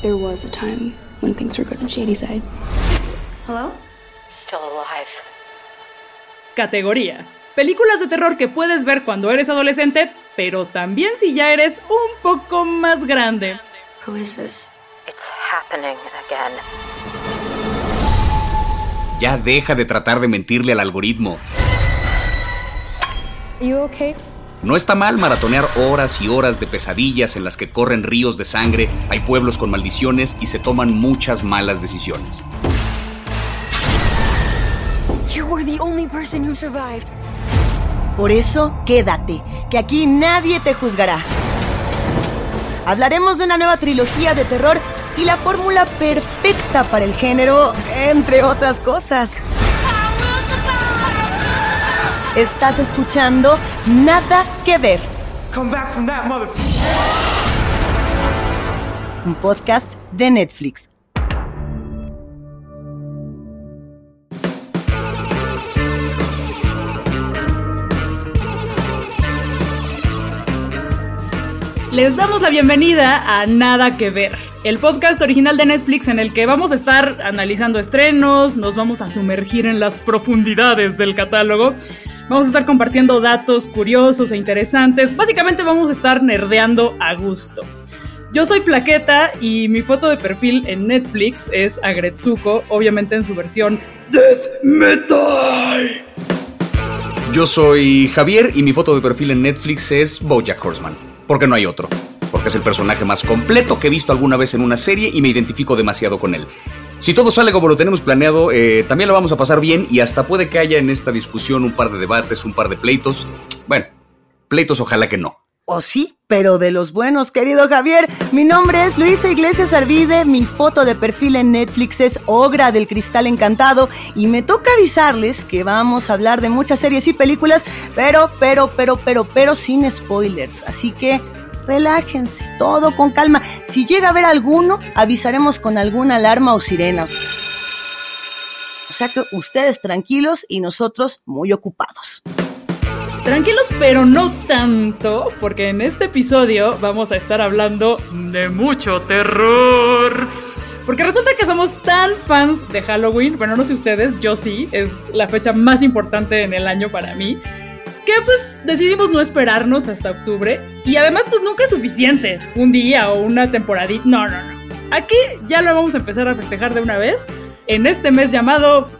There was a time when things were good on Shady Side. Hello? Still alive. Categoría. Películas de terror que puedes ver cuando eres adolescente, pero también si ya eres un poco más grande. Who is this? It's happening again. Ya deja de tratar de mentirle al algoritmo. You okay? No está mal maratonear horas y horas de pesadillas en las que corren ríos de sangre, hay pueblos con maldiciones y se toman muchas malas decisiones. You were the only person who survived. Por eso, quédate, que aquí nadie te juzgará. Hablaremos de una nueva trilogía de terror y la fórmula perfecta para el género, entre otras cosas. Estás escuchando Nada que ver. Come back from that mother. Un podcast de Netflix. Les damos la bienvenida a Nada que ver, el podcast original de Netflix en el que vamos a estar analizando estrenos, nos vamos a sumergir en las profundidades del catálogo, vamos a estar compartiendo datos curiosos e interesantes, básicamente vamos a estar nerdeando a gusto. Yo soy Plaqueta y mi foto de perfil en Netflix es Agretsuko, obviamente en su versión Death Metal. Yo soy Javier y mi foto de perfil en Netflix es Bojack Horseman. Porque no hay otro. Porque es el personaje más completo que he visto alguna vez en una serie y me identifico demasiado con él. Si todo sale como lo tenemos planeado, eh, también lo vamos a pasar bien y hasta puede que haya en esta discusión un par de debates, un par de pleitos. Bueno, pleitos ojalá que no. O sí, pero de los buenos, querido Javier. Mi nombre es Luisa Iglesias Arvide, mi foto de perfil en Netflix es Ogra del Cristal Encantado y me toca avisarles que vamos a hablar de muchas series y películas, pero, pero, pero, pero, pero sin spoilers. Así que relájense, todo con calma. Si llega a haber alguno, avisaremos con alguna alarma o sirena. O sea que ustedes tranquilos y nosotros muy ocupados. Tranquilos, pero no tanto, porque en este episodio vamos a estar hablando de mucho terror. Porque resulta que somos tan fans de Halloween, bueno, no sé ustedes, yo sí, es la fecha más importante en el año para mí, que pues decidimos no esperarnos hasta octubre. Y además pues nunca es suficiente, un día o una temporadita, no, no, no. Aquí ya lo vamos a empezar a festejar de una vez, en este mes llamado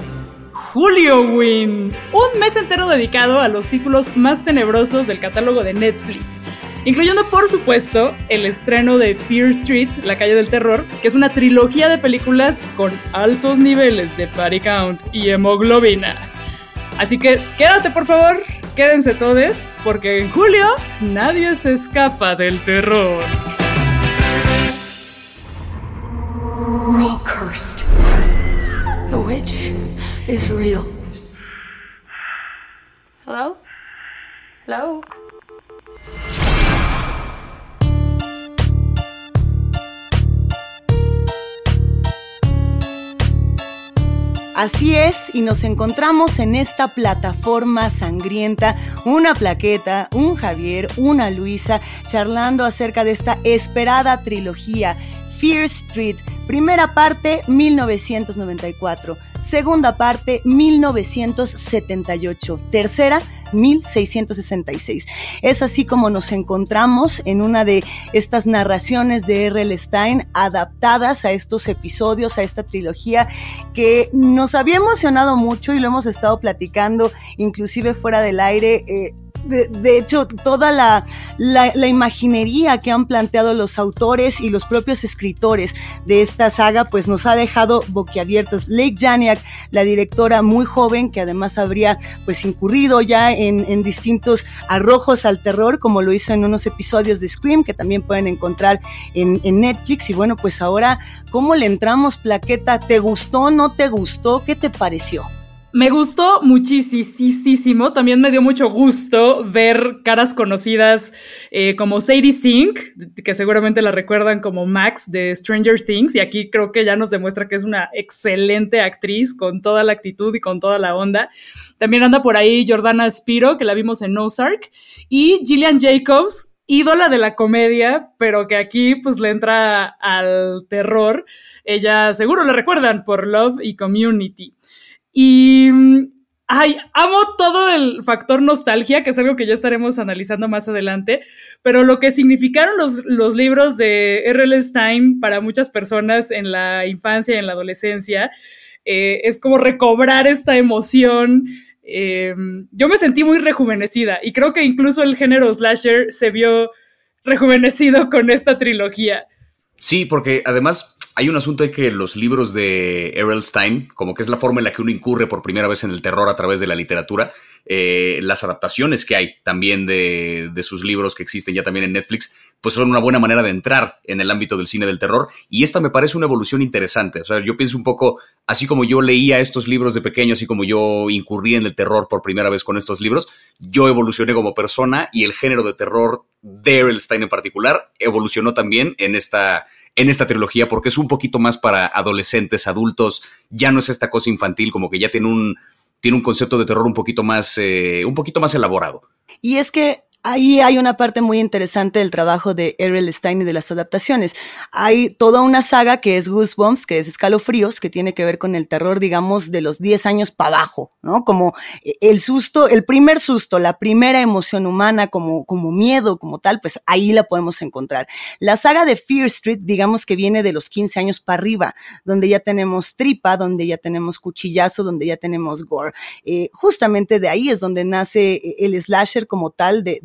Julioween, un mes entero dedicado a los títulos más tenebrosos del catálogo de Netflix, incluyendo por supuesto el estreno de Fear Street, La calle del terror, que es una trilogía de películas con altos niveles de body count y hemoglobina. Así que quédate por favor, quédense todos, porque en julio nadie se escapa del terror. All cursed. The witch is real. Hello? Hello? Así es, y nos encontramos en esta plataforma sangrienta, una plaqueta, un Javier, una Luisa, charlando acerca de esta esperada trilogía, Fear Street, primera parte 1994, segunda parte 1978, tercera 1666. Es así como nos encontramos en una de estas narraciones de R.L. Stein adaptadas a estos episodios, a esta trilogía que nos había emocionado mucho y lo hemos estado platicando inclusive fuera del aire. Eh, de, hecho, toda la, la, la, imaginería que han planteado los autores y los propios escritores de esta saga, pues nos ha dejado boquiabiertos. Lake Janiak, la directora muy joven, que además habría pues incurrido ya en, en, distintos arrojos al terror, como lo hizo en unos episodios de Scream, que también pueden encontrar en, en Netflix. Y bueno, pues ahora, ¿cómo le entramos, Plaqueta? ¿Te gustó? ¿No te gustó? ¿Qué te pareció? Me gustó muchísimo. También me dio mucho gusto ver caras conocidas eh, como Sadie Sink, que seguramente la recuerdan como Max de Stranger Things. Y aquí creo que ya nos demuestra que es una excelente actriz con toda la actitud y con toda la onda. También anda por ahí Jordana Spiro, que la vimos en Ozark. Y Gillian Jacobs, ídola de la comedia, pero que aquí pues le entra al terror. Ella seguro la recuerdan por Love y Community. Y Ay, amo todo el factor nostalgia, que es algo que ya estaremos analizando más adelante, pero lo que significaron los, los libros de R.L. Stein para muchas personas en la infancia y en la adolescencia, eh, es como recobrar esta emoción. Eh, yo me sentí muy rejuvenecida y creo que incluso el género slasher se vio rejuvenecido con esta trilogía. Sí, porque además hay un asunto de que los libros de Errol Stein, como que es la forma en la que uno incurre por primera vez en el terror a través de la literatura, eh, las adaptaciones que hay también de, sus libros que existen ya también en Netflix, pues son una buena manera de entrar en el ámbito del cine del terror. Y esta me parece una evolución interesante. O sea, yo pienso un poco, así como yo leía estos libros de pequeño, así como yo incurrí en el terror por primera vez con estos libros, yo evolucioné como persona y el género de terror de Errol Stein en particular evolucionó también en esta en esta trilogía porque es un poquito más para adolescentes, adultos, ya no es esta cosa infantil, como que ya tiene un, tiene un concepto de terror un poquito más, eh, un poquito más elaborado. Y es que Ahí hay una parte muy interesante del trabajo de Errol Stein y de las adaptaciones. Hay toda una saga que es Goosebumps, que es Escalofríos, que tiene que ver con el terror, digamos, de los 10 años para abajo, ¿no? Como el susto, el primer susto, la primera emoción humana, como, como miedo, como tal, pues ahí la podemos encontrar. La saga de Fear Street, digamos que viene de los 15 años para arriba, donde ya tenemos tripa, donde ya tenemos cuchillazo, donde ya tenemos gore. Eh, justamente de ahí es donde nace el slasher como tal de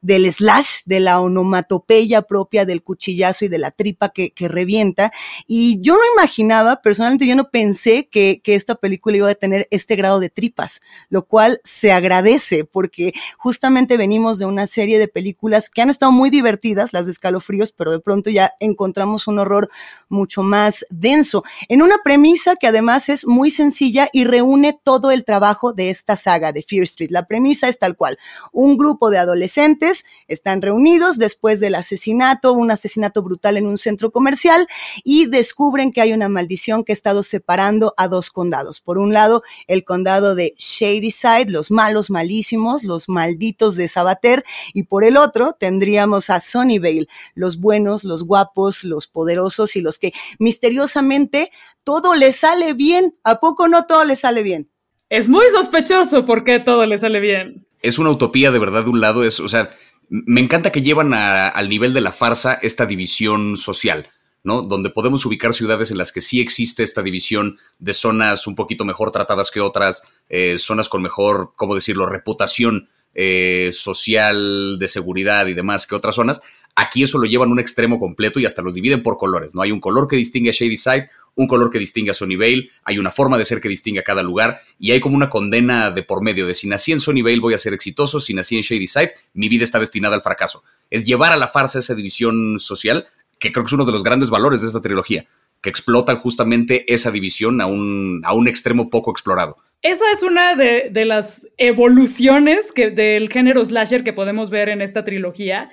del slash, de la onomatopeya propia del cuchillazo y de la tripa que, revienta. Y yo no imaginaba, personalmente yo no pensé que, que esta película iba a tener este grado de tripas, lo cual se agradece porque justamente venimos de una serie de películas que han estado muy divertidas, las de escalofríos, pero de pronto ya encontramos un horror mucho más denso, en una premisa que además es muy sencilla y reúne todo el trabajo de esta saga de Fear Street. La premisa es tal cual, un grupo de adolescentes están reunidos después del asesinato, un asesinato brutal en un centro comercial y descubren que hay una maldición que ha estado separando a dos condados. Por un lado, el condado de Shadyside, los malos malísimos, los malditos de Sabater, y por el otro tendríamos a Sunnyvale, los buenos, los guapos, los poderosos y los que misteriosamente todo les sale bien. ¿A poco no todo les sale bien? Es muy sospechoso porque todo le sale bien es una utopía de verdad de un lado, es, o sea, me encanta que llevan al nivel de la farsa esta división social, ¿no? Donde podemos ubicar ciudades en las que sí existe esta división de zonas un poquito mejor tratadas que otras, eh, zonas con mejor, ¿cómo decirlo?, reputación eh, social, de seguridad y demás que otras zonas. Aquí eso lo llevan a un extremo completo y hasta los dividen por colores, ¿no? Hay un color que distingue a Shady Side, un color que distingue a Sunnyvale, hay una forma de ser que distingue a cada lugar y hay como una condena de por medio de si nací en Sunnyvale voy a ser exitoso, si nací en Shady Side mi vida está destinada al fracaso. Es llevar a la farsa esa división social que creo que es uno de los grandes valores de esta trilogía, que explotan justamente esa división a un, a un extremo poco explorado. Esa es una de, de las evoluciones que, del género slasher que podemos ver en esta trilogía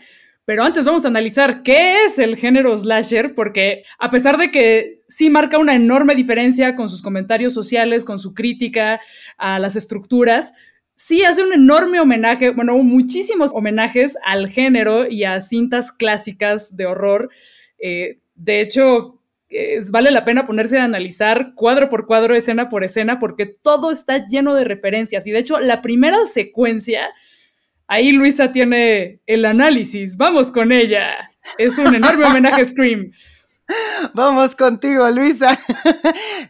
pero antes vamos a analizar qué es el género slasher, porque a pesar de que sí marca una enorme diferencia con sus comentarios sociales, con su crítica a las estructuras, sí hace un enorme homenaje, bueno, muchísimos homenajes al género y a cintas clásicas de horror. Eh, de hecho, vale la pena ponerse a analizar cuadro por cuadro, escena por escena, porque todo está lleno de referencias. Y de hecho, la primera secuencia Ahí Luisa tiene el análisis. Vamos con ella. Es un enorme homenaje a Scream. Vamos contigo, Luisa.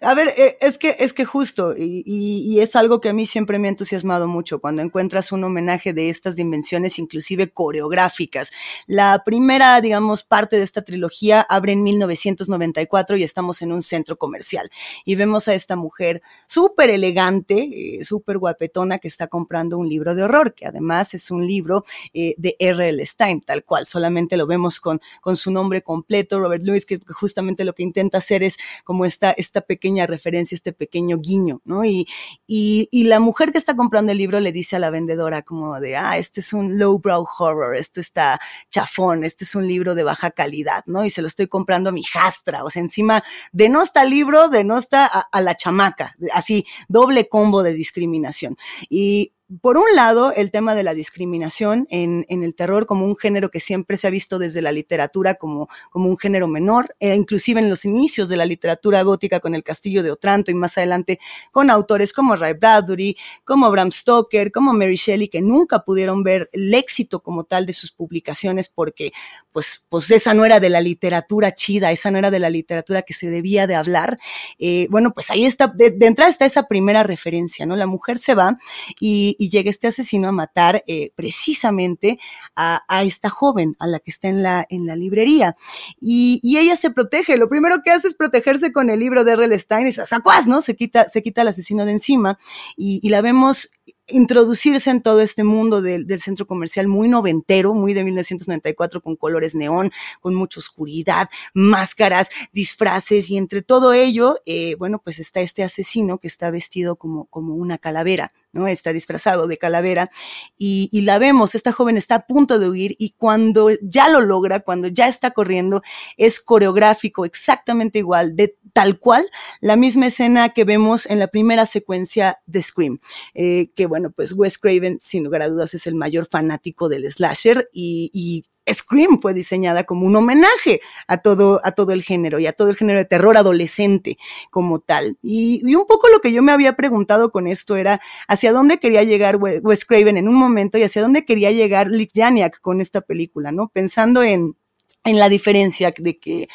a ver, eh, es que, es que justo, y, es algo que a mí siempre me ha entusiasmado mucho cuando encuentras un homenaje de estas dimensiones, inclusive coreográficas. La primera, digamos, parte de esta trilogía abre en 1994 y estamos en un centro comercial. Y vemos a esta mujer súper elegante, eh, súper guapetona, que está comprando un libro de horror, que además es un libro eh, de R.L. Stein, tal cual, solamente lo vemos con, con su nombre completo, Robert Lewis, que justamente lo que intenta hacer es como esta, esta pequeña referencia, este pequeño guiño, ¿no? Y, y, la mujer que está comprando el libro le dice a la vendedora como de, ah, este es un lowbrow horror, esto está chafón, este es un libro de baja calidad, ¿no? Y se lo estoy comprando a mi jastra, o sea, encima de no está libro, de no está a la chamaca, así, doble combo de discriminación. Y por un lado, el tema de la discriminación en, en, el terror como un género que siempre se ha visto desde la literatura como, como un género menor, e inclusive en los inicios de la literatura gótica con el Castillo de Otranto y más adelante con autores como Ray Bradbury, como Bram Stoker, como Mary Shelley, que nunca pudieron ver el éxito como tal de sus publicaciones porque pues, pues esa no era de la literatura chida, esa no era de la literatura que se debía de hablar. Eh, bueno, pues ahí está, de, de entrada está esa primera referencia, ¿no? La mujer se va y y llega este asesino a matar eh, precisamente a, esta joven, a la que está en la, en la librería. Y, ella se protege. Lo primero que hace es protegerse con el libro de R.L. Stein y sacuas, ¿no? Se quita, se quita al asesino de encima y la vemos introducirse en todo este mundo del, centro comercial muy noventero, muy de 1994, con colores neón, con mucha oscuridad, máscaras, disfraces, y entre todo ello, eh, bueno, pues está este asesino que está vestido como, como una calavera. ¿no? Está disfrazado de calavera y, y, la vemos, esta joven está a punto de huir y cuando ya lo logra, cuando ya está corriendo, es coreográfico, exactamente igual, de tal cual, la misma escena que vemos en la primera secuencia de Scream, eh, que bueno, pues Wes Craven sin lugar a dudas es el mayor fanático del slasher y, Scream fue diseñada como un homenaje a todo, a todo el género y a todo el género de terror adolescente como tal. Y, y, un poco lo que yo me había preguntado con esto era hacia dónde quería llegar Wes Craven en un momento y hacia dónde quería llegar Lick Janiak con esta película, ¿no? Pensando en, en la diferencia de que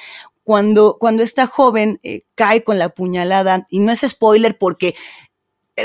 cuando, cuando esta joven eh, cae con la puñalada, y no es spoiler porque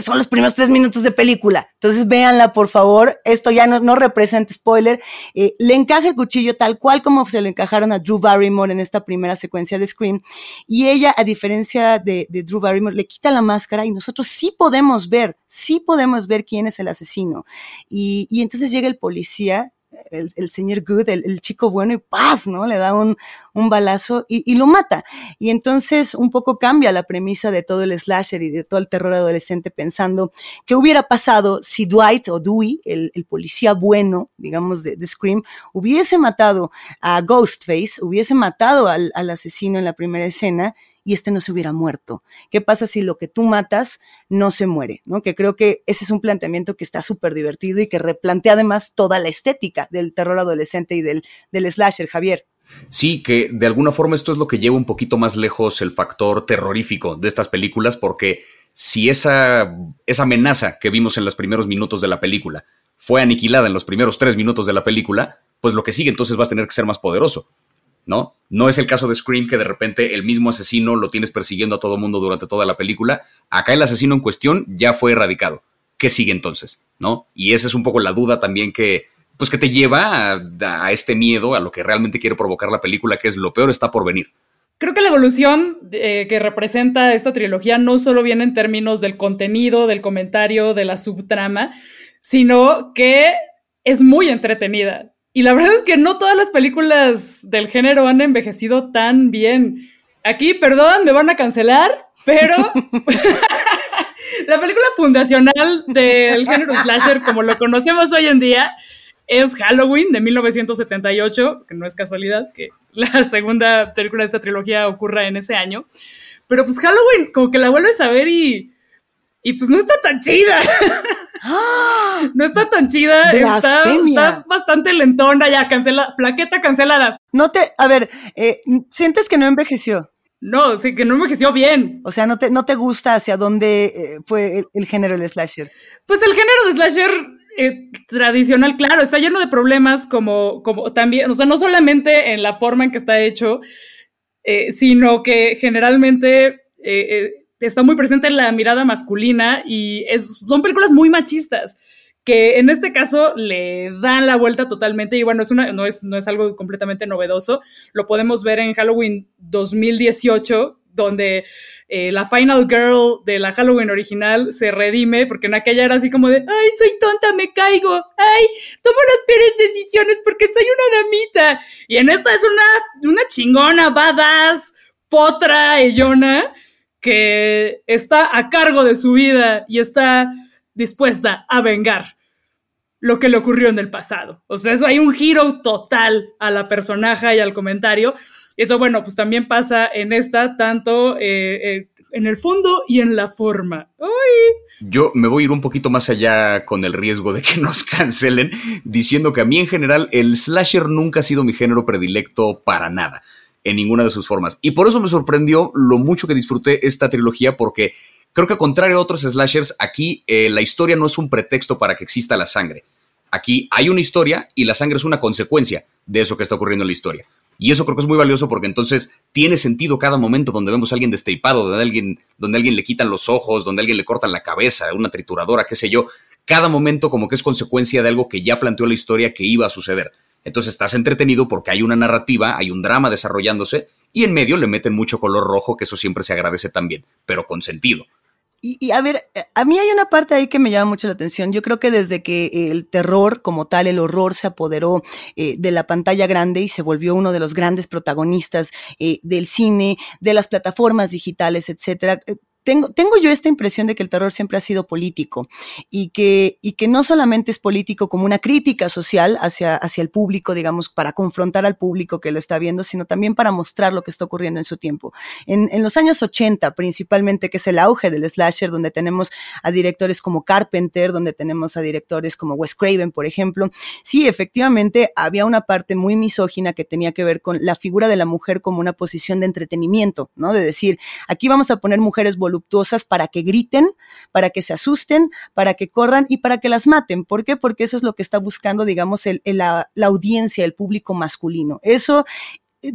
son los primeros tres minutos de película. Entonces véanla, por favor. Esto ya no, no representa spoiler. Eh, le encaja el cuchillo tal cual como se lo encajaron a Drew Barrymore en esta primera secuencia de Scream. Y ella, a diferencia de, de Drew Barrymore, le quita la máscara y nosotros sí podemos ver, sí podemos ver quién es el asesino. Y, y entonces llega el policía el, el, señor Good, el, el, chico bueno, y paz, ¿no? Le da un, un balazo y, y, lo mata. Y entonces un poco cambia la premisa de todo el slasher y de todo el terror adolescente pensando qué hubiera pasado si Dwight o Dewey, el, el policía bueno, digamos, de, de, Scream, hubiese matado a Ghostface, hubiese matado al, al asesino en la primera escena y este no se hubiera muerto? ¿Qué pasa si lo que tú matas no se muere? ¿no? Que creo que ese es un planteamiento que está súper divertido y que replantea además toda la estética del terror adolescente y del, del slasher, Javier. Sí, que de alguna forma esto es lo que lleva un poquito más lejos el factor terrorífico de estas películas, porque si esa, esa amenaza que vimos en los primeros minutos de la película fue aniquilada en los primeros tres minutos de la película, pues lo que sigue entonces va a tener que ser más poderoso. ¿No? No es el caso de Scream que de repente el mismo asesino lo tienes persiguiendo a todo mundo durante toda la película. Acá el asesino en cuestión ya fue erradicado. ¿Qué sigue entonces? ¿No? Y esa es un poco la duda también que, pues que te lleva a, este miedo, a lo que realmente quiere provocar la película, que es lo peor está por venir. Creo que la evolución eh, que representa esta trilogía no solo viene en términos del contenido, del comentario, de la subtrama, sino que es muy entretenida. Y la verdad es que no todas las películas del género han envejecido tan bien. Aquí, perdón, me van a cancelar, pero la película fundacional del género slasher, como lo conocemos hoy en día, es Halloween de 1978, que no es casualidad que la segunda película de esta trilogía ocurra en ese año. Pero pues Halloween, como que la vuelves a ver y, y pues no está tan chida. No está tan chida, está, está, bastante lentona, ya cancela, plaqueta cancelada. No te, a ver, eh, ¿sientes que no envejeció? No, sí, que no envejeció bien. O sea, ¿no te, no te gusta hacia dónde eh, fue el, el, género del slasher? Pues el género de slasher eh, tradicional, claro, está lleno de problemas como, como también, o sea, no solamente en la forma en que está hecho, sino que generalmente eh, está muy presente en la mirada masculina y son películas muy machistas que en este caso le dan la vuelta totalmente y bueno, es una, no, es, no es algo completamente novedoso, lo podemos ver en Halloween 2018, donde eh, la Final Girl de la Halloween original se redime, porque en aquella era así como de, ay, soy tonta, me caigo, ay, tomo las peores decisiones porque soy una damita. Y en esta es una, una chingona, badass, potra, ellona, que está a cargo de su vida y está dispuesta a vengar lo que le ocurrió en el pasado. O sea, eso hay un giro total a la personaje y al comentario. Eso, bueno, pues también pasa en esta, tanto eh, eh, en el fondo y en la forma. ¡Ay! Yo me voy a ir un poquito más allá con el riesgo de que nos cancelen, diciendo que a mí en general el slasher nunca ha sido mi género predilecto para nada, en ninguna de sus formas. Y por eso me sorprendió lo mucho que disfruté esta trilogía, porque creo que contrario a otros slashers, aquí eh, la historia no es un pretexto para que exista la sangre. Aquí hay una historia y la sangre es una consecuencia de eso que está ocurriendo en la historia. Y eso creo que es muy valioso porque entonces tiene sentido cada momento donde vemos a alguien destripado, donde alguien, donde alguien le quitan los ojos, donde alguien le cortan la cabeza, una trituradora, qué sé yo. Cada momento como que es consecuencia de algo que ya planteó la historia que iba a suceder. Entonces estás entretenido porque hay una narrativa, hay un drama desarrollándose y en medio le meten mucho color rojo, que eso siempre se agradece también, pero con sentido. Y, a ver, eh, a mí hay una parte ahí que me llama mucho la atención. Yo creo que desde que el terror como tal, el horror se apoderó eh, de la pantalla grande y se volvió uno de los grandes protagonistas eh, del cine, de las plataformas digitales, etcétera, tengo, tengo yo esta impresión de que el terror siempre ha sido político y que, y que no solamente es político como una crítica social hacia, hacia el público, digamos, para confrontar al público que lo está viendo, sino también para mostrar lo que está ocurriendo en su tiempo. En, en los años 80, principalmente, que es el auge del slasher, donde tenemos a directores como Carpenter, donde tenemos a directores como Wes Craven, por ejemplo, sí, efectivamente, había una parte muy misógina que tenía que ver con la figura de la mujer como una posición de entretenimiento, ¿no? De decir, aquí vamos a poner mujeres voluptuosas para que griten, para que se asusten, para que corran y para que las maten. ¿Por qué? Porque eso es lo que está buscando, digamos, la, la audiencia, el público masculino. Eso eh,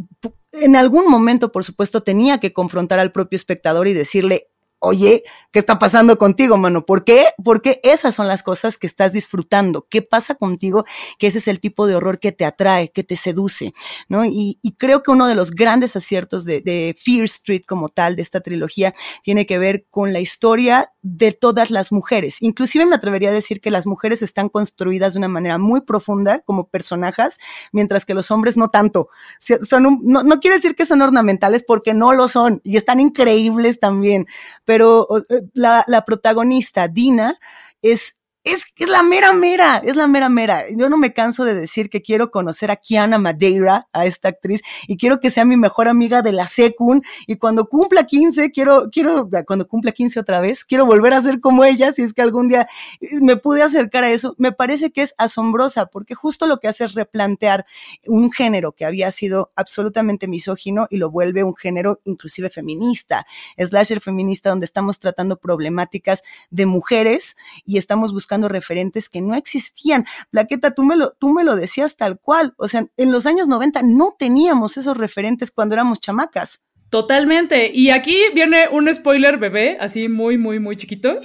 en algún momento, por supuesto, tenía que confrontar al propio espectador y decirle, oye, ¿qué está pasando contigo, mano? ¿Por qué? Porque esas son las cosas que estás disfrutando. ¿Qué pasa contigo? Que ese es el tipo de horror que te atrae, que te seduce, ¿no? Y, creo que uno de los grandes aciertos de, Fear Street como tal, de esta trilogía, tiene que ver con la historia de todas las mujeres. Inclusive me atrevería a decir que las mujeres están construidas de una manera muy profunda como personajes, mientras que los hombres no tanto. Son no, no quiere decir que son ornamentales porque no lo son y están increíbles también. Pero pero eh, la, la protagonista, Dina, es es, es, la mera mera, es la mera mera. Yo no me canso de decir que quiero conocer a Kiana Madeira, a esta actriz, y quiero que sea mi mejor amiga de la Secun, y cuando cumpla 15, quiero, quiero, cuando cumpla 15 otra vez, quiero volver a ser como ella, si es que algún día me pude acercar a eso. Me parece que es asombrosa, porque justo lo que hace es replantear un género que había sido absolutamente misógino y lo vuelve un género inclusive feminista, slasher feminista, donde estamos tratando problemáticas de mujeres y estamos buscando referentes que no existían. Plaqueta, tú me, lo, tú me lo decías tal cual. O sea, en los años 90 no teníamos esos referentes cuando éramos chamacas. Totalmente. Y aquí viene un spoiler bebé, así muy, muy, muy chiquito.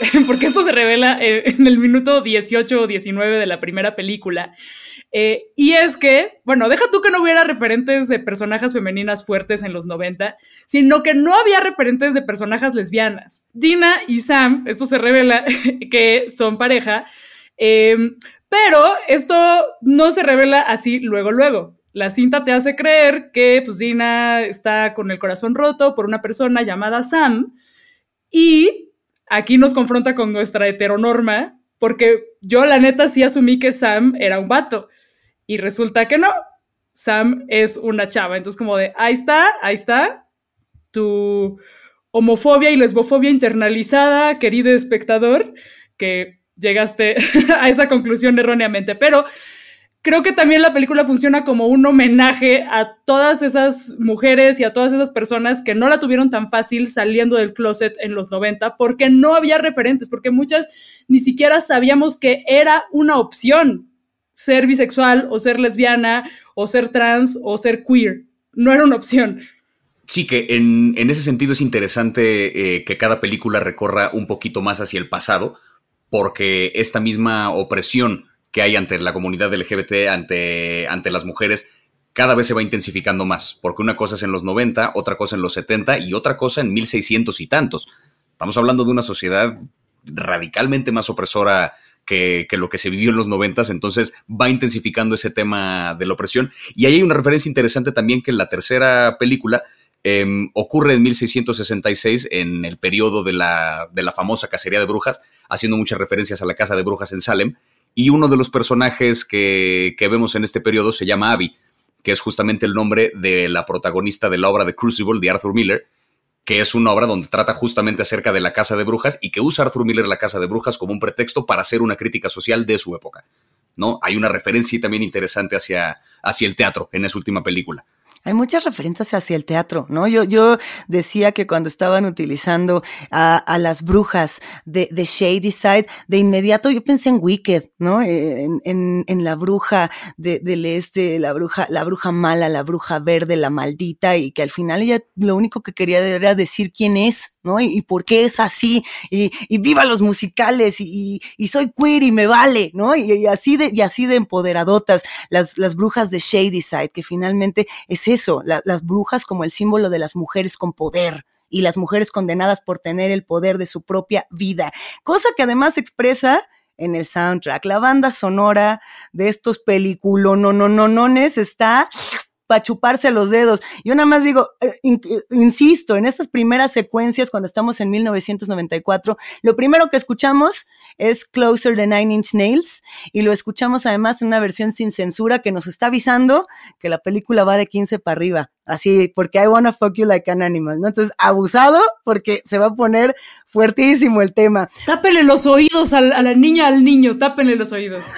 Porque esto se revela en el minuto 18 o 19 de la primera película. Eh, y es que, bueno, deja tú que no hubiera referentes de personajes femeninas fuertes en los 90, sino que no había referentes de personajes lesbianas. Dina y Sam, esto se revela que son pareja, em, pero esto no se revela así luego, luego. La cinta te hace creer que pues Dina está con el corazón roto por una persona llamada Sam y aquí nos confronta con nuestra heteronorma porque yo la neta sí asumí que Sam era un vato. Y resulta que no. Sam es una chava. Entonces, como de, ahí está, ahí está. Tu homofobia y lesbofobia internalizada, querido espectador, que llegaste a esa conclusión erróneamente. Pero creo que también la película funciona como un homenaje a todas esas mujeres y a todas esas personas que no la tuvieron tan fácil saliendo del closet en los 90 porque no había referentes, porque muchas ni siquiera sabíamos que era una opción ser bisexual o ser lesbiana o ser trans o ser queer. No era una opción. Sí, que en, ese sentido es interesante eh, que cada película recorra un poquito más hacia el pasado, porque esta misma opresión que hay ante la comunidad LGBT, ante, ante las mujeres, cada vez se va intensificando más, porque una cosa es en los 90, otra cosa en los 70 y otra cosa en 1600 y tantos. Estamos hablando de una sociedad radicalmente más opresora que, lo que se vivió en los noventas, entonces va intensificando ese tema de la opresión. Y ahí hay una referencia interesante también que en la tercera película em, ocurre en 1666, en el periodo de la, de la famosa cacería de brujas, haciendo muchas referencias a la casa de brujas en Salem. Y uno de los personajes que, que vemos en este periodo se llama Abby, que es justamente el nombre de la protagonista de la obra de Crucible de Arthur Miller, que es una obra donde trata justamente acerca de la casa de brujas y que usa Arthur Miller la casa de brujas como un pretexto para hacer una crítica social de su época. ¿no? Hay una referencia también interesante hacia, hacia el teatro en esa última película. Hay muchas referencias hacia el teatro, ¿no? Yo, yo decía que cuando estaban utilizando a, las brujas de, de, Shady Side, de inmediato yo pensé en Wicked, ¿no? En, en, la bruja de, del este, la bruja, la bruja mala, la bruja verde, la maldita, y que al final ella lo único que quería era decir quién es, ¿no? Y, por qué es así, y, y viva los musicales, y, y, soy queer y me vale, ¿no? Y, así de, y así de empoderadotas, las, las brujas de Shady Side, que finalmente es la, las brujas como el símbolo de las mujeres con poder y las mujeres condenadas por tener el poder de su propia vida, cosa que además expresa en el soundtrack. La banda sonora de estos peliculonononones está para chuparse los dedos. Yo nada más digo, eh, in, insisto, en estas primeras secuencias, cuando estamos en 1994, lo primero que escuchamos es Closer de Nine Inch Nails y lo escuchamos además en una versión sin censura que nos está avisando que la película va de 15 para arriba. Así, porque I wanna fuck you like an animal, ¿no? Entonces, abusado porque se va a poner fuertísimo el tema. Tápele los oídos a la, a la niña, al niño, tápenle los oídos.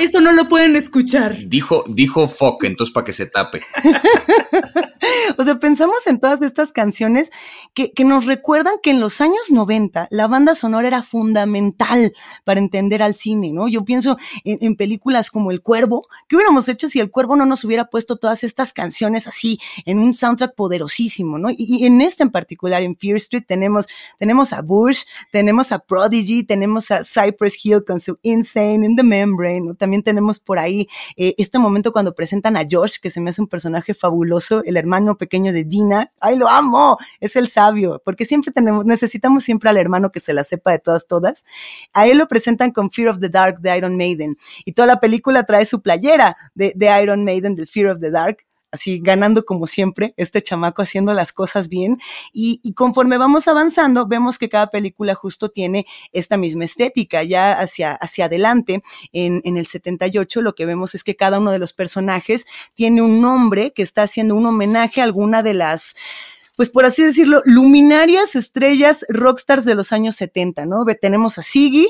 Esto no lo pueden escuchar. Dijo, dijo fuck, entonces para que se tape. o sea, pensamos en todas estas canciones que, que, nos recuerdan que en los años 90 la banda sonora era fundamental para entender al cine, ¿no? Yo pienso en, en películas como El Cuervo, ¿qué hubiéramos hecho si El Cuervo no nos hubiera puesto estas canciones así en un soundtrack poderosísimo, ¿no? Y, en este en particular, en Fear Street, tenemos, tenemos a Bush, tenemos a Prodigy, tenemos a Cypress Hill con su Insane in the Membrane, ¿no? También tenemos por ahí eh, este momento cuando presentan a Josh, que se me hace un personaje fabuloso, el hermano pequeño de Dina. ¡Ay, lo amo! Es el sabio, porque siempre tenemos, necesitamos siempre al hermano que se la sepa de todas, todas. A él lo presentan con Fear of the Dark de Iron Maiden. Y toda la película trae su playera de, de Iron Maiden, del Fear of the Dark así ganando como siempre, este chamaco haciendo las cosas bien. Y, conforme vamos avanzando, vemos que cada película justo tiene esta misma estética. Ya hacia, hacia adelante, en, en el 78, lo que vemos es que cada uno de los personajes tiene un nombre que está haciendo un homenaje a alguna de las pues por así decirlo, luminarias estrellas rockstars de los años 70, ¿no? Tenemos a Siggy,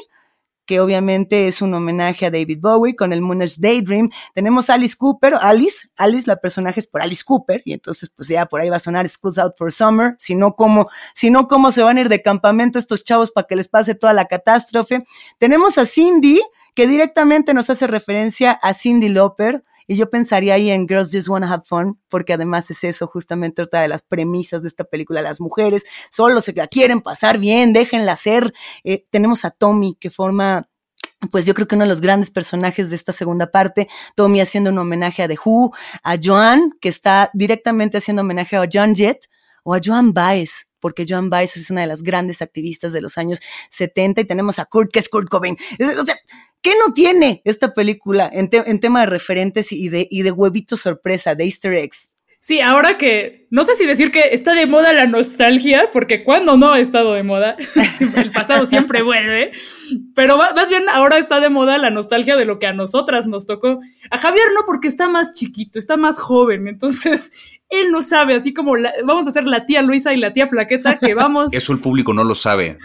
que obviamente es un homenaje a David Bowie con el Moonage Daydream. Tenemos Alice Cooper, Alice, Alice, la personaje es por Alice Cooper, y entonces pues ya por ahí va a sonar School's Out for Summer, si no cómo, si no cómo se van a ir de campamento estos chavos para que les pase toda la catástrofe. Tenemos a Cindy, que directamente nos hace referencia a Cindy Lauper, y yo pensaría ahí en Girls Just Wanna Have Fun, porque además es eso justamente otra de las premisas de esta película. Las mujeres solo se la quieren pasar bien, déjenla ser. Eh, tenemos a Tommy, que forma pues yo creo que uno de los grandes personajes de esta segunda parte, Tommy haciendo un homenaje a The Who, a Joan, que está directamente haciendo homenaje a John Jett o a Joan Baez, porque Joan Baez es una de las grandes activistas de los años 70 y tenemos a Kurt, que es Kurt Cobain. O sea, ¿Qué no tiene esta película en, te en, tema de referentes y de, y de sorpresa, de easter eggs? Sí, ahora que no sé si decir que está de moda la nostalgia, porque cuando no ha estado de moda, el pasado siempre vuelve, pero más bien ahora está de moda la nostalgia de lo que a nosotras nos tocó. A Javier no, porque está más chiquito, está más joven, entonces él no sabe, así como la, vamos a hacer la tía Luisa y la tía Plaqueta, que vamos... Eso el público no lo sabe.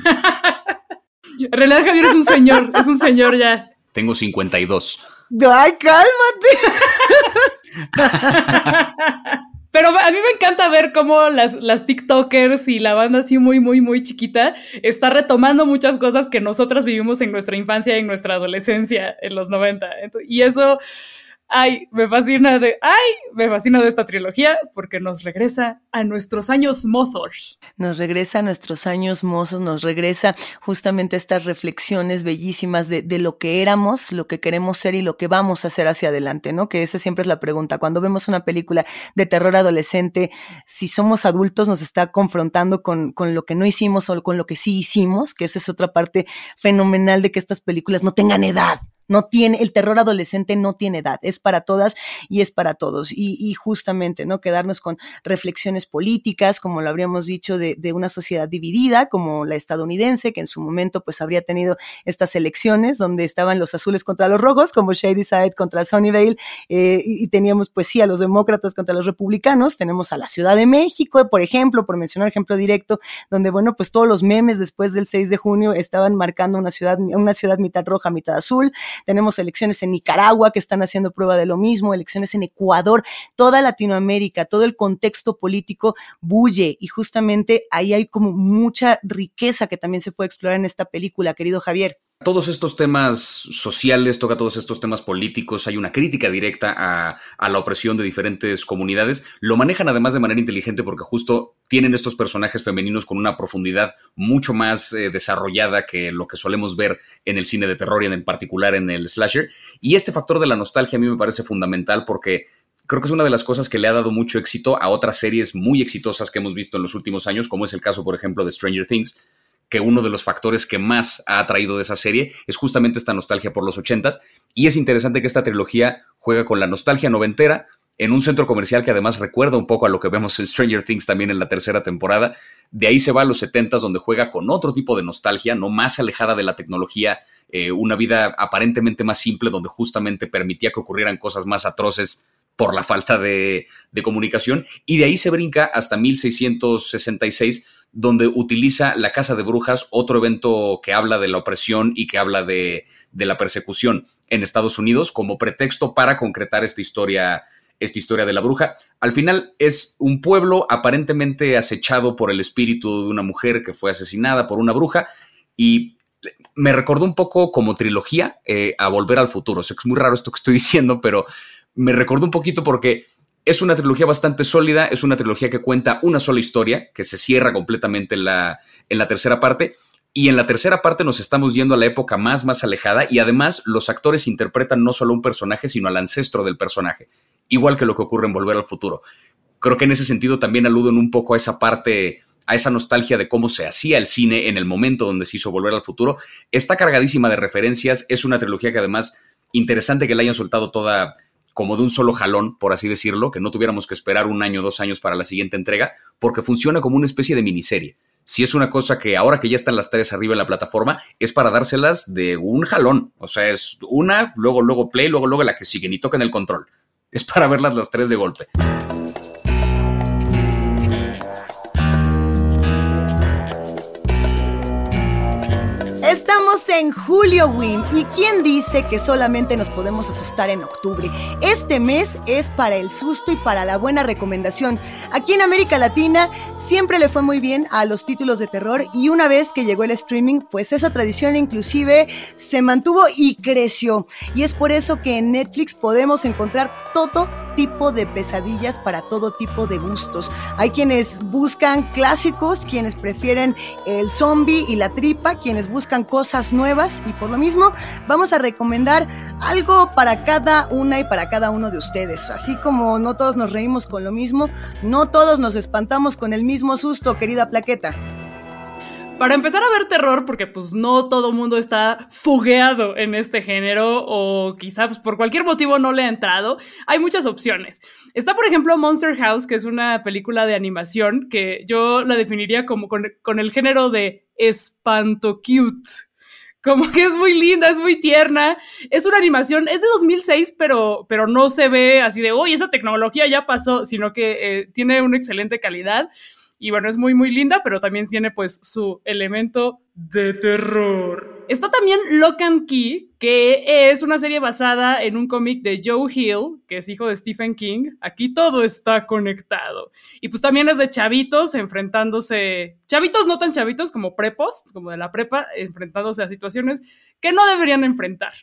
En realidad Javier es un señor, es un señor ya. Tengo 52. ¡Ay, cálmate! Pero a mí me encanta ver cómo las, las TikTokers y la banda así muy, muy, muy chiquita está retomando muchas cosas que nosotras vivimos en nuestra infancia y en nuestra adolescencia en los 90. Y eso ay, me fascina de, ay, me fascina de esta trilogía porque nos regresa a nuestros años mozos. Nos regresa a nuestros años mozos, nos regresa justamente estas reflexiones bellísimas de, de, lo que éramos, lo que queremos ser y lo que vamos a hacer hacia adelante, ¿no? Que esa siempre es la pregunta. Cuando vemos una película de terror adolescente, si somos adultos nos está confrontando con, con lo que no hicimos o con lo que sí hicimos, que esa es otra parte fenomenal de que estas películas no tengan edad no tiene, el terror adolescente no tiene edad, es para todas y es para todos. Y, justamente, ¿no? Quedarnos con reflexiones políticas, como lo habríamos dicho, de, una sociedad dividida, como la estadounidense, que en su momento pues habría tenido estas elecciones donde estaban los azules contra los rojos, como Shady Side contra Sunnyvale, eh, y, y, teníamos pues sí a los demócratas contra los republicanos, tenemos a la Ciudad de México, por ejemplo, por mencionar ejemplo directo, donde bueno, pues todos los memes después del 6 de junio estaban marcando una ciudad, una ciudad mitad roja, mitad azul, tenemos elecciones en Nicaragua que están haciendo prueba de lo mismo, elecciones en Ecuador, toda Latinoamérica, todo el contexto político bulle y justamente ahí hay como mucha riqueza que también se puede explorar en esta película, querido Javier. Todos estos temas sociales, toca todos estos temas políticos, hay una crítica directa a, la opresión de diferentes comunidades. Lo manejan además de manera inteligente porque justo tienen estos personajes femeninos con una profundidad mucho más eh, desarrollada que lo que solemos ver en el cine de terror y en particular en el slasher. Y este factor de la nostalgia a mí me parece fundamental porque creo que es una de las cosas que le ha dado mucho éxito a otras series muy exitosas que hemos visto en los últimos años, como es el caso, por ejemplo, de Stranger Things que uno de los factores que más ha atraído de esa serie es justamente esta nostalgia por los ochentas. Y es interesante que esta trilogía juega con la nostalgia noventera en un centro comercial que además recuerda un poco a lo que vemos en Stranger Things también en la tercera temporada. De ahí se va a los setentas donde juega con otro tipo de nostalgia, no más alejada de la tecnología, eh, una vida aparentemente más simple donde justamente permitía que ocurrieran cosas más atroces por la falta de, de comunicación. Y de ahí se brinca hasta 1666 donde utiliza la Casa de Brujas, otro evento que habla de la opresión y que habla de, la persecución en Estados Unidos, como pretexto para concretar esta historia, esta historia de la bruja. Al final es un pueblo aparentemente acechado por el espíritu de una mujer que fue asesinada por una bruja y me recordó un poco como trilogía eh, a Volver al Futuro. Sé que es muy raro esto que estoy diciendo, pero me recordó un poquito porque es una trilogía bastante sólida, es una trilogía que cuenta una sola historia, que se cierra completamente en la, en la tercera parte. Y en la tercera parte nos estamos yendo a la época más, más alejada y además los actores interpretan no solo un personaje, sino al ancestro del personaje, igual que lo que ocurre en Volver al Futuro. Creo que en ese sentido también aluden un poco a esa parte, a esa nostalgia de cómo se hacía el cine en el momento donde se hizo Volver al Futuro. Está cargadísima de referencias, es una trilogía que además interesante que la hayan soltado toda como de un solo jalón, por así decirlo, que no tuviéramos que esperar un año dos años para la siguiente entrega, porque funciona como una especie de miniserie. Si es una cosa que ahora que ya están las tres arriba en la plataforma, es para dárselas de un jalón. O sea, es una, luego, luego play, luego, luego la que sigue, ni tocan el control. Es para verlas las tres de golpe. En Julio Win y quién dice que solamente nos podemos asustar en octubre. Este mes es para el susto y para la buena recomendación. Aquí en América Latina siempre le fue muy bien a los títulos de terror y una vez que llegó el streaming, pues esa tradición inclusive se mantuvo y creció. Y es por eso que en Netflix podemos encontrar todo tipo de pesadillas para todo tipo de gustos. Hay quienes buscan clásicos, quienes prefieren el zombie y la tripa, quienes buscan cosas nuevas y por lo mismo vamos a recomendar algo para cada una y para cada uno de ustedes. Así como no todos nos reímos con lo mismo, no todos nos espantamos con el mismo susto, querida plaqueta para empezar a ver terror, porque pues no todo mundo está fogueado en este género o quizá pues, por cualquier motivo no le ha entrado, hay muchas opciones. Está, por ejemplo, Monster House, que es una película de animación que yo la definiría como con, con el género de espanto cute. Como que es muy linda, es muy tierna. Es una animación, es de 2006, pero, pero no se ve así de, oye, esa tecnología ya pasó, sino que eh, tiene una excelente calidad. Y bueno, es muy, muy linda, pero también tiene pues su elemento de terror. Está también Lock and Key, que es una serie basada en un cómic de Joe Hill, que es hijo de Stephen King. Aquí todo está conectado. Y pues también es de chavitos enfrentándose, chavitos no tan chavitos como prepos, como de la prepa, enfrentándose a situaciones que no deberían enfrentar.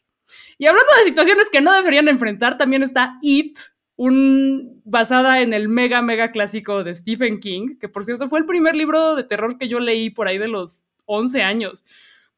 Y hablando de situaciones que no deberían enfrentar, también está It, basada en el mega, mega clásico de Stephen King, que por cierto fue el primer libro de terror que yo leí por ahí de los 11 años.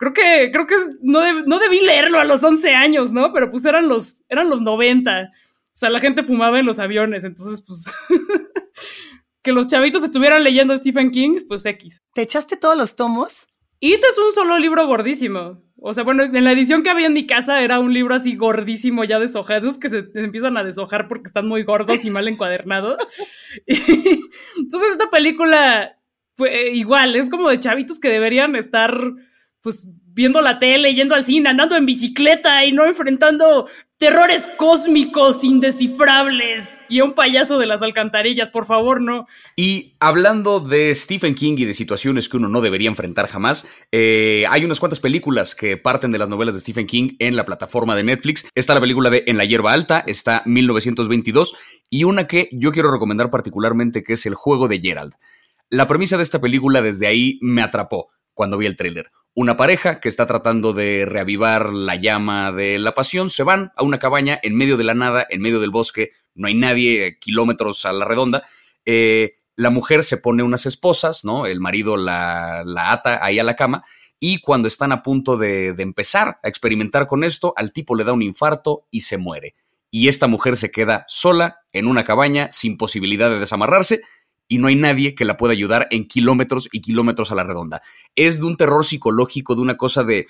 Creo que, creo que no, deb, no debí leerlo a los 11 años, ¿no? Pero pues eran los, eran los 90. O sea, la gente fumaba en los aviones, entonces pues... que los chavitos estuvieran leyendo Stephen King, pues X. ¿Te echaste todos los tomos? It es un solo libro gordísimo. O sea, bueno, en la edición que había en mi casa era un libro así gordísimo, ya deshojado, que se empiezan a deshojar porque están muy gordos y mal encuadernados. entonces esta película fue igual, es como de chavitos que deberían estar pues viendo la tele, yendo al cine, andando en bicicleta y no enfrentando terrores cósmicos indescifrables y a un payaso de las alcantarillas, por favor, no. Y hablando de Stephen King y de situaciones que uno no debería enfrentar jamás, eh, hay unas cuantas películas que parten de las novelas de Stephen King en la plataforma de Netflix. Está la película de En la hierba alta, está 1922, y una que yo quiero recomendar particularmente que es El juego de Gerald. La premisa de esta película desde ahí me atrapó cuando vi el tráiler una pareja que está tratando de reavivar la llama de la pasión, se van a una cabaña en medio de la nada, en medio del bosque, no hay nadie, kilómetros a la redonda. Eh, la mujer se pone unas esposas, ¿no? El marido la, la ata ahí a la cama y cuando están a punto de, de empezar a experimentar con esto, al tipo le da un infarto y se muere. Y esta mujer se queda sola en una cabaña sin posibilidad de desamarrarse y no hay nadie que la pueda ayudar en kilómetros y kilómetros a la redonda. Es de un terror psicológico, de una cosa de...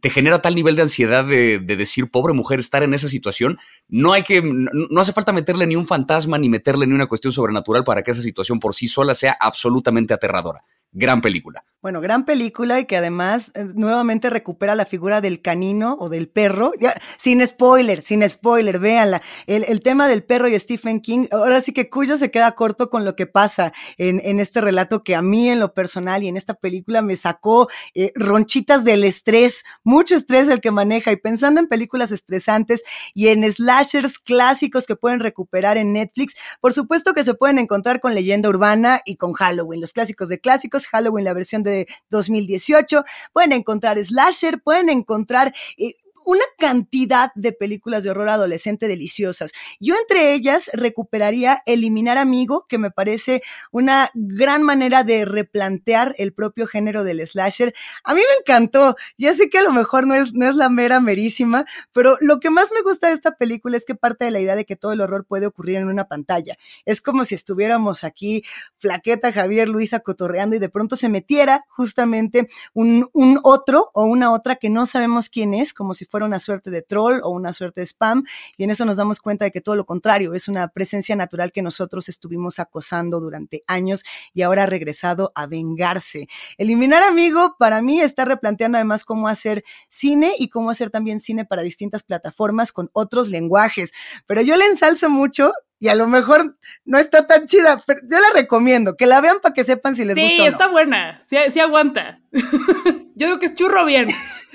Te genera tal nivel de ansiedad de, decir, pobre mujer, estar en esa situación. No hay que, no hace falta meterle ni un fantasma ni meterle ni una cuestión sobrenatural para que esa situación por sí sola sea absolutamente aterradora. Gran película. Bueno, gran película y que además eh, nuevamente recupera la figura del canino o del perro. sin spoiler, sin spoiler, véanla. El, tema del perro y Stephen King, ahora sí que Cuyo se queda corto con lo que pasa en, este relato que a mí en lo personal y en esta película me sacó eh, ronchitas del estrés, mucho estrés el que maneja y pensando en películas estresantes y en slashers clásicos que pueden recuperar en Netflix, por supuesto que se pueden encontrar con Leyenda Urbana y con Halloween, los clásicos de clásicos, Halloween la versión de de 2018. Pueden encontrar slasher, pueden encontrar eh, una cantidad de películas de horror adolescente deliciosas. Yo entre ellas recuperaría Eliminar Amigo, que me parece una gran manera de replantear el propio género del slasher. A mí me encantó. Ya sé que a lo mejor no es, no es la mera merísima, pero lo que más me gusta de esta película es que parte de la idea de que todo el horror puede ocurrir en una pantalla. Es como si estuviéramos aquí, Flaqueta, Javier, Luisa, cotorreando y de pronto se metiera justamente un, un otro o una otra que no sabemos quién es, como si fuera una suerte de troll o una suerte de spam, y en eso nos damos cuenta de que todo lo contrario, es una presencia natural que nosotros estuvimos acosando durante años y ahora ha regresado a vengarse. Eliminar Amigo para mí está replanteando además cómo hacer cine y cómo hacer también cine para distintas plataformas con otros lenguajes, pero yo le ensalzo mucho y a lo mejor no está tan chida, pero yo la recomiendo, que la vean para que sepan si les gusta. Sí, está buena, sí, sí aguanta. yo digo que es churro bien,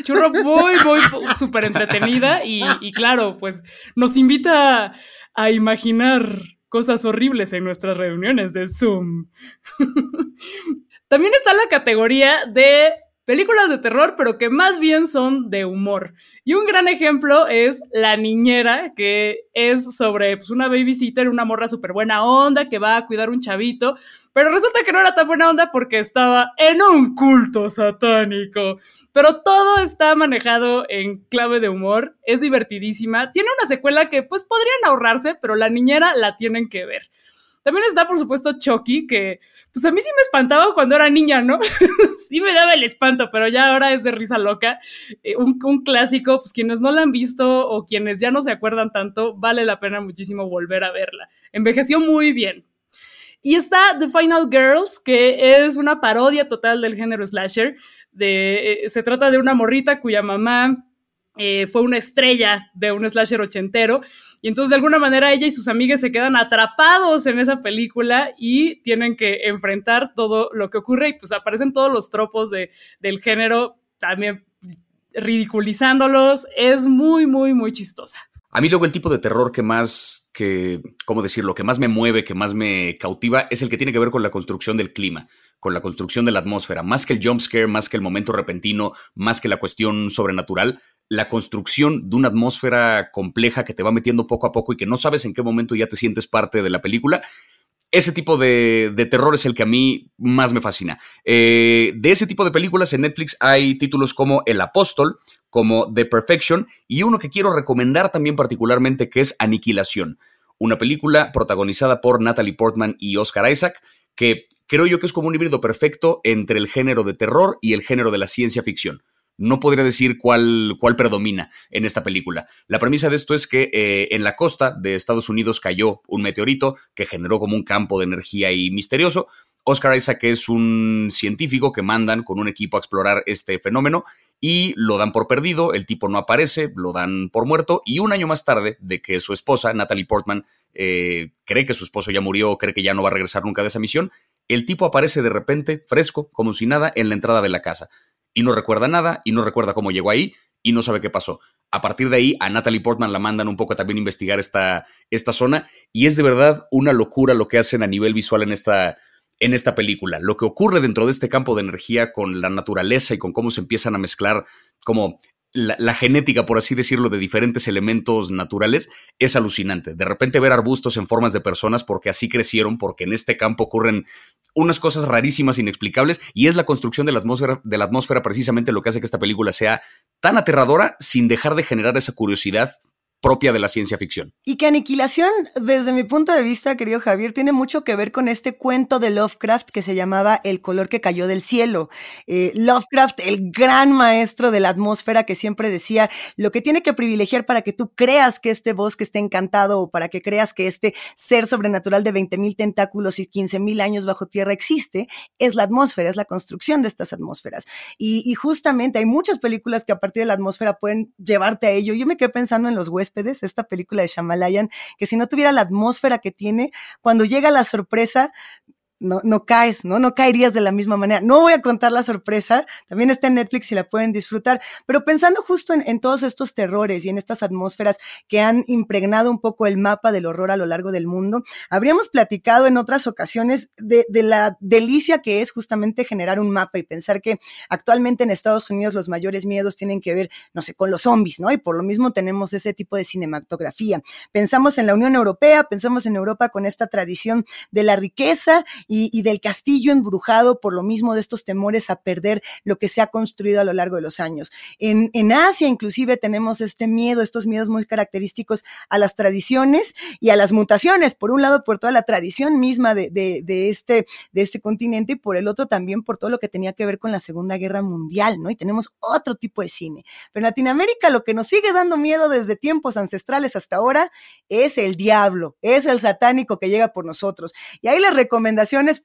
churro muy, muy súper entretenida y, y, claro, pues nos invita a imaginar cosas horribles en nuestras reuniones de Zoom. También está la categoría de películas de terror, pero que más bien son de humor. Y un gran ejemplo es La Niñera, que es sobre pues, una babysitter, una morra súper buena onda que va a cuidar un chavito, pero resulta que no era tan buena onda porque estaba en un culto satánico. Pero todo está manejado en clave de humor, es divertidísima, tiene una secuela que pues podrían ahorrarse, pero La Niñera la tienen que ver. También está, por supuesto, Chucky, que pues a mí sí me espantaba cuando era niña, ¿no? sí me daba el espanto, pero ya ahora es de risa loca. Eh, un, un, clásico, pues quienes no la han visto o quienes ya no se acuerdan tanto, vale la pena muchísimo volver a verla. Envejeció muy bien. Y está The Final Girls, que es una parodia total del género slasher. De, eh, se trata de una morrita cuya mamá eh, fue una estrella de un slasher ochentero. Y entonces de alguna manera ella y sus amigas se quedan atrapados en esa película y tienen que enfrentar todo lo que ocurre y pues aparecen todos los tropos de, del género también ridiculizándolos. Es muy, muy, muy chistosa. A mí luego el tipo de terror que más, que, ¿cómo decirlo? Que más me mueve, que más me cautiva, es el que tiene que ver con la construcción del clima, con la construcción de la atmósfera. Más que el jump scare, más que el momento repentino, más que la cuestión sobrenatural, la construcción de una atmósfera compleja que te va metiendo poco a poco y que no sabes en qué momento ya te sientes parte de la película. Ese tipo de, terror es el que a mí más me fascina. Eh, de ese tipo de películas en Netflix hay títulos como El Apóstol, como The Perfection y uno que quiero recomendar también particularmente que es Aniquilación, una película protagonizada por Natalie Portman y Oscar Isaac que creo yo que es como un híbrido perfecto entre el género de terror y el género de la ciencia ficción no podría decir cuál, cuál predomina en esta película. La premisa de esto es que eh, en la costa de Estados Unidos cayó un meteorito que generó como un campo de energía y misterioso. Oscar Isaac es un científico que mandan con un equipo a explorar este fenómeno y lo dan por perdido, el tipo no aparece, lo dan por muerto y un año más tarde de que su esposa, Natalie Portman, eh, cree que su esposo ya murió, cree que ya no va a regresar nunca de esa misión, el tipo aparece de repente, fresco, como si nada, en la entrada de la casa y no recuerda nada y no recuerda cómo llegó ahí y no sabe qué pasó. A partir de ahí, a Natalie Portman la mandan un poco también a investigar esta, esta zona y es de verdad una locura lo que hacen a nivel visual en esta, en esta película. Lo que ocurre dentro de este campo de energía con la naturaleza y con cómo se empiezan a mezclar como la, genética, por así decirlo, de diferentes elementos naturales es alucinante. De repente ver arbustos en formas de personas porque así crecieron, porque en este campo ocurren unas cosas rarísimas, inexplicables, y es la construcción de la atmósfera, de la atmósfera precisamente lo que hace que esta película sea tan aterradora sin dejar de generar esa curiosidad propia de la ciencia ficción. Y que Aniquilación, desde mi punto de vista, querido Javier, tiene mucho que ver con este cuento de Lovecraft que se llamaba El color que cayó del cielo. Eh, Lovecraft, el gran maestro de la atmósfera que siempre decía, lo que tiene que privilegiar para que tú creas que este bosque esté encantado o para que creas que este ser sobrenatural de 20 mil tentáculos y 15 mil años bajo tierra existe, es la atmósfera, es la construcción de estas atmósferas. Y, y justamente hay muchas películas que a partir de la atmósfera pueden llevarte a ello. Yo me quedé pensando en los huéspedes esta película de Shamalayan, que si no tuviera la atmósfera que tiene, cuando llega la sorpresa, no, no caes, ¿no? No caerías de la misma manera. No voy a contar la sorpresa, también está en Netflix y la pueden disfrutar, pero pensando justo en, todos estos terrores y en estas atmósferas que han impregnado un poco el mapa del horror a lo largo del mundo, habríamos platicado en otras ocasiones de, de la delicia que es justamente generar un mapa y pensar que actualmente en Estados Unidos los mayores miedos tienen que ver, no sé, con los zombies, ¿no? Y por lo mismo tenemos ese tipo de cinematografía. Pensamos en la Unión Europea, pensamos en Europa con esta tradición de la riqueza y, del castillo embrujado por lo mismo de estos temores a perder lo que se ha construido a lo largo de los años. En, Asia inclusive tenemos este miedo, estos miedos muy característicos a las tradiciones y a las mutaciones, por un lado por toda la tradición misma de, de, este, de este continente y por el otro también por todo lo que tenía que ver con la Segunda Guerra Mundial, ¿no? Y tenemos otro tipo de cine. Pero en Latinoamérica lo que nos sigue dando miedo desde tiempos ancestrales hasta ahora es el diablo, es el satánico que llega por nosotros. Y ahí las recomendaciones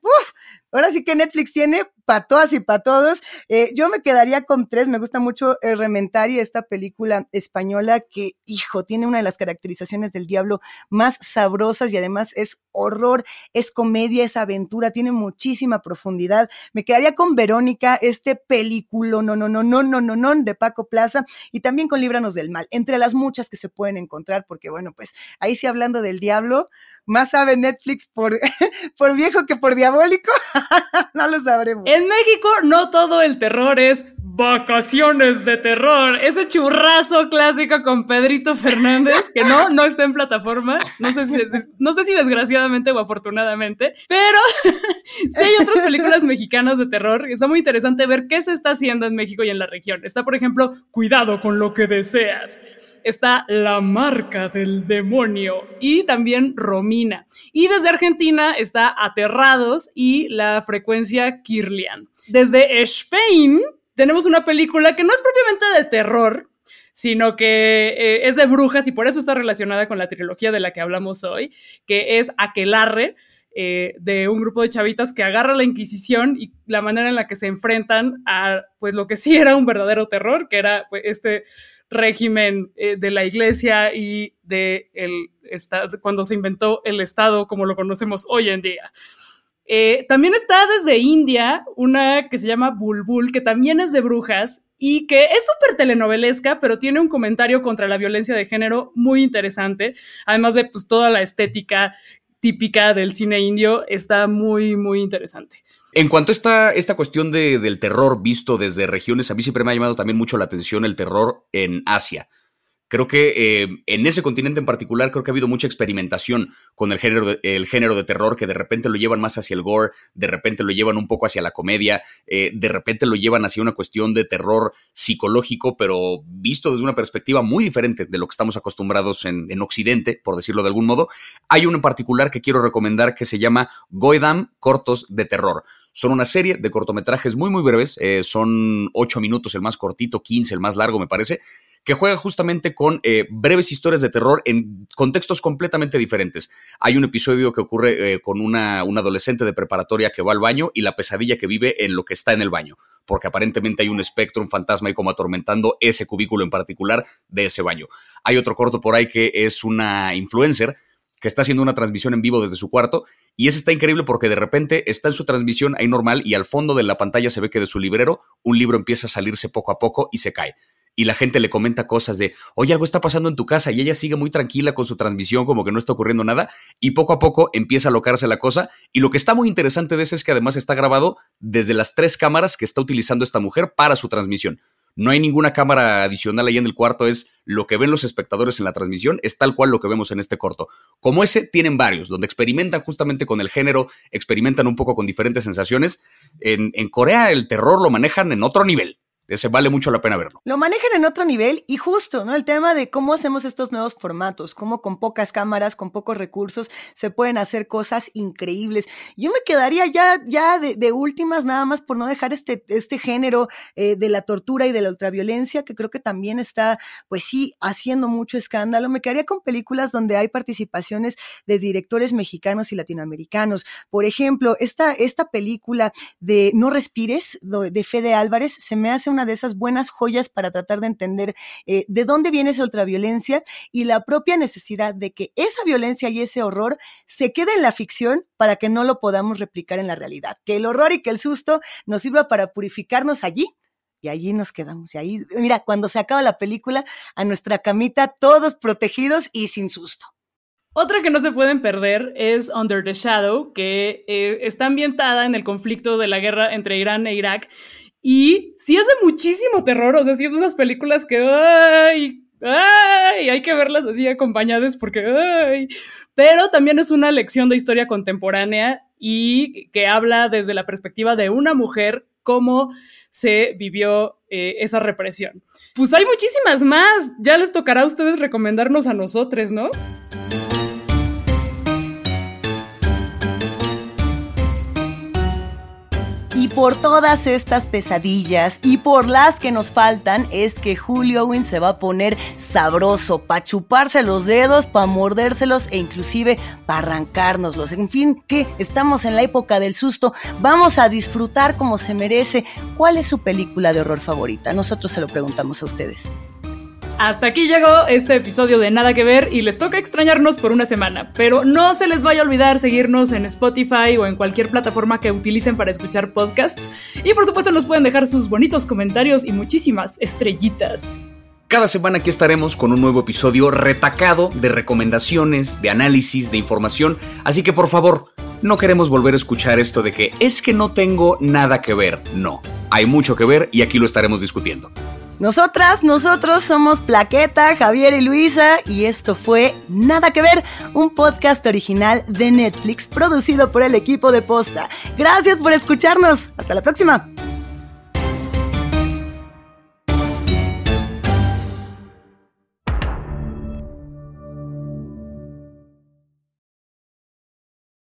ahora sí que Netflix tiene para todas y para todos. Eh, yo me quedaría con tres, me gusta mucho el Rementari, esta película española que, hijo, tiene una de las caracterizaciones del diablo más sabrosas y además es horror, es comedia, es aventura, tiene muchísima profundidad. Me quedaría con Verónica, este película, no, no, no, no, no, no, no, de Paco Plaza y también con Líbranos del Mal, entre las muchas que se pueden encontrar, porque bueno, pues ahí sí hablando del diablo, más sabe Netflix por, por viejo que por diabólico, no lo sabremos. En México no todo el terror es vacaciones de terror, ese churrazo clásico con Pedrito Fernández, que no, no está en plataforma, no sé si, no sé si desgraciadamente o afortunadamente, pero sí hay otras películas mexicanas de terror, está muy interesante ver qué se está haciendo en México y en la región. Está, por ejemplo, Cuidado con lo que deseas está La Marca del Demonio y también Romina. Y desde Argentina está Aterrados y la frecuencia Kirlian. Desde Spain tenemos una película que no es propiamente de terror, sino que eh, es de brujas y por eso está relacionada con la trilogía de la que hablamos hoy, que es Aquelarre, eh, de un grupo de chavitas que agarra la Inquisición y la manera en la que se enfrentan a pues lo que sí era un verdadero terror, que era pues, este régimen eh, de la iglesia y de el estado, cuando se inventó el Estado como lo conocemos hoy en día. Eh, también está desde India una que se llama Bulbul, que también es de brujas y que es súper telenovelesca, pero tiene un comentario contra la violencia de género muy interesante, además de pues, toda la estética típica del cine indio, está muy, muy interesante. En cuanto a esta, esta cuestión de, del terror visto desde regiones, a mí siempre me ha llamado también mucho la atención el terror en Asia. Creo que eh, en ese continente en particular creo que ha habido mucha experimentación con el género, de, el género de terror que de repente lo llevan más hacia el gore, de repente lo llevan un poco hacia la comedia, eh, de repente lo llevan hacia una cuestión de terror psicológico, pero visto desde una perspectiva muy diferente de lo que estamos acostumbrados en, en Occidente, por decirlo de algún modo. Hay uno en particular que quiero recomendar que se llama Goedam Cortos de Terror Son una serie de cortometrajes muy, muy breves. eh, son 8 minutos el más cortito, 15 el más largo, me parece que juega justamente con eh, breves historias de terror en contextos completamente diferentes. Hay un episodio que ocurre eh, con una, una, adolescente de preparatoria que va al baño y la pesadilla que vive en lo que está en el baño, porque aparentemente hay un espectro, un fantasma y como atormentando ese cubículo en particular de ese baño. Hay otro corto por ahí que es una influencer que está haciendo una transmisión en vivo desde su cuarto y ese está increíble porque de repente está en su transmisión ahí normal y al fondo de la pantalla se ve que de su librero un libro empieza a salirse poco a poco y se cae y la gente le comenta cosas de, oye, algo está pasando en tu casa y ella sigue muy tranquila con su transmisión, como que no está ocurriendo nada, y poco a poco empieza a locarse la cosa. Y lo que está muy interesante de eso es que además está grabado desde las tres cámaras que está utilizando esta mujer para su transmisión. No hay ninguna cámara adicional ahí en el cuarto, es lo que ven los espectadores en la transmisión, es tal cual lo que vemos en este corto. Como ese, tienen varios, donde experimentan justamente con el género, experimentan un poco con diferentes sensaciones. En, en Corea el terror lo manejan en otro nivel. Ese vale mucho la pena verlo. Lo manejan en otro nivel y justo, ¿no? El tema de cómo hacemos estos nuevos formatos, cómo con pocas cámaras, con pocos recursos, se pueden hacer cosas increíbles. Yo me quedaría ya, ya de, últimas, nada más por no dejar este, este género eh, de la tortura y de la ultraviolencia, que creo que también está, pues sí, haciendo mucho escándalo. Me quedaría con películas donde hay participaciones de directores mexicanos y latinoamericanos. Por ejemplo, esta, esta película de No Respires, de Fede Álvarez, se me hace una de esas buenas joyas para tratar de entender eh, de dónde viene esa ultraviolencia y la propia necesidad de que esa violencia y ese horror se quede en la ficción para que no lo podamos replicar en la realidad. Que el horror y que el susto nos sirva para purificarnos allí y allí nos quedamos. Y ahí, mira, cuando se acaba la película, a nuestra camita, todos protegidos y sin susto. Otra que no se pueden perder es Under the Shadow, que eh, está ambientada en el conflicto de la guerra entre Irán e Irak. Y sí es de muchísimo terror, o sea, sí es de esas películas que, ay, ay, hay que verlas así acompañadas porque. Pero también es una lección de historia contemporánea y que habla desde la perspectiva de una mujer cómo se vivió eh, esa represión. Pues hay muchísimas más, ya les tocará a ustedes recomendarnos a nosotros, ¿no? Y por todas estas pesadillas y por las que nos faltan es que Julio Owen se va a poner sabroso para chuparse los dedos, para mordérselos e inclusive para arrancárnoslos. En fin, que estamos en la época del susto, vamos a disfrutar como se merece. ¿Cuál es su película de horror favorita? Nosotros se lo preguntamos a ustedes. Hasta aquí llegó este episodio de Nada que Ver y les toca extrañarnos por una semana, pero no se les vaya a olvidar seguirnos en Spotify o en cualquier plataforma que utilicen para escuchar podcasts y por supuesto nos pueden dejar sus bonitos comentarios y muchísimas estrellitas. Cada semana aquí estaremos con un nuevo episodio retacado de recomendaciones, de análisis, de información, así que por favor, no queremos volver a escuchar esto de que es que no tengo nada que ver. No, hay mucho que ver y aquí lo estaremos discutiendo. Nosotras, nosotros somos Plaqueta, Javier y Luisa y esto fue Nada que ver, un podcast original de Netflix producido por el equipo de Posta. Gracias por escucharnos. Hasta la próxima.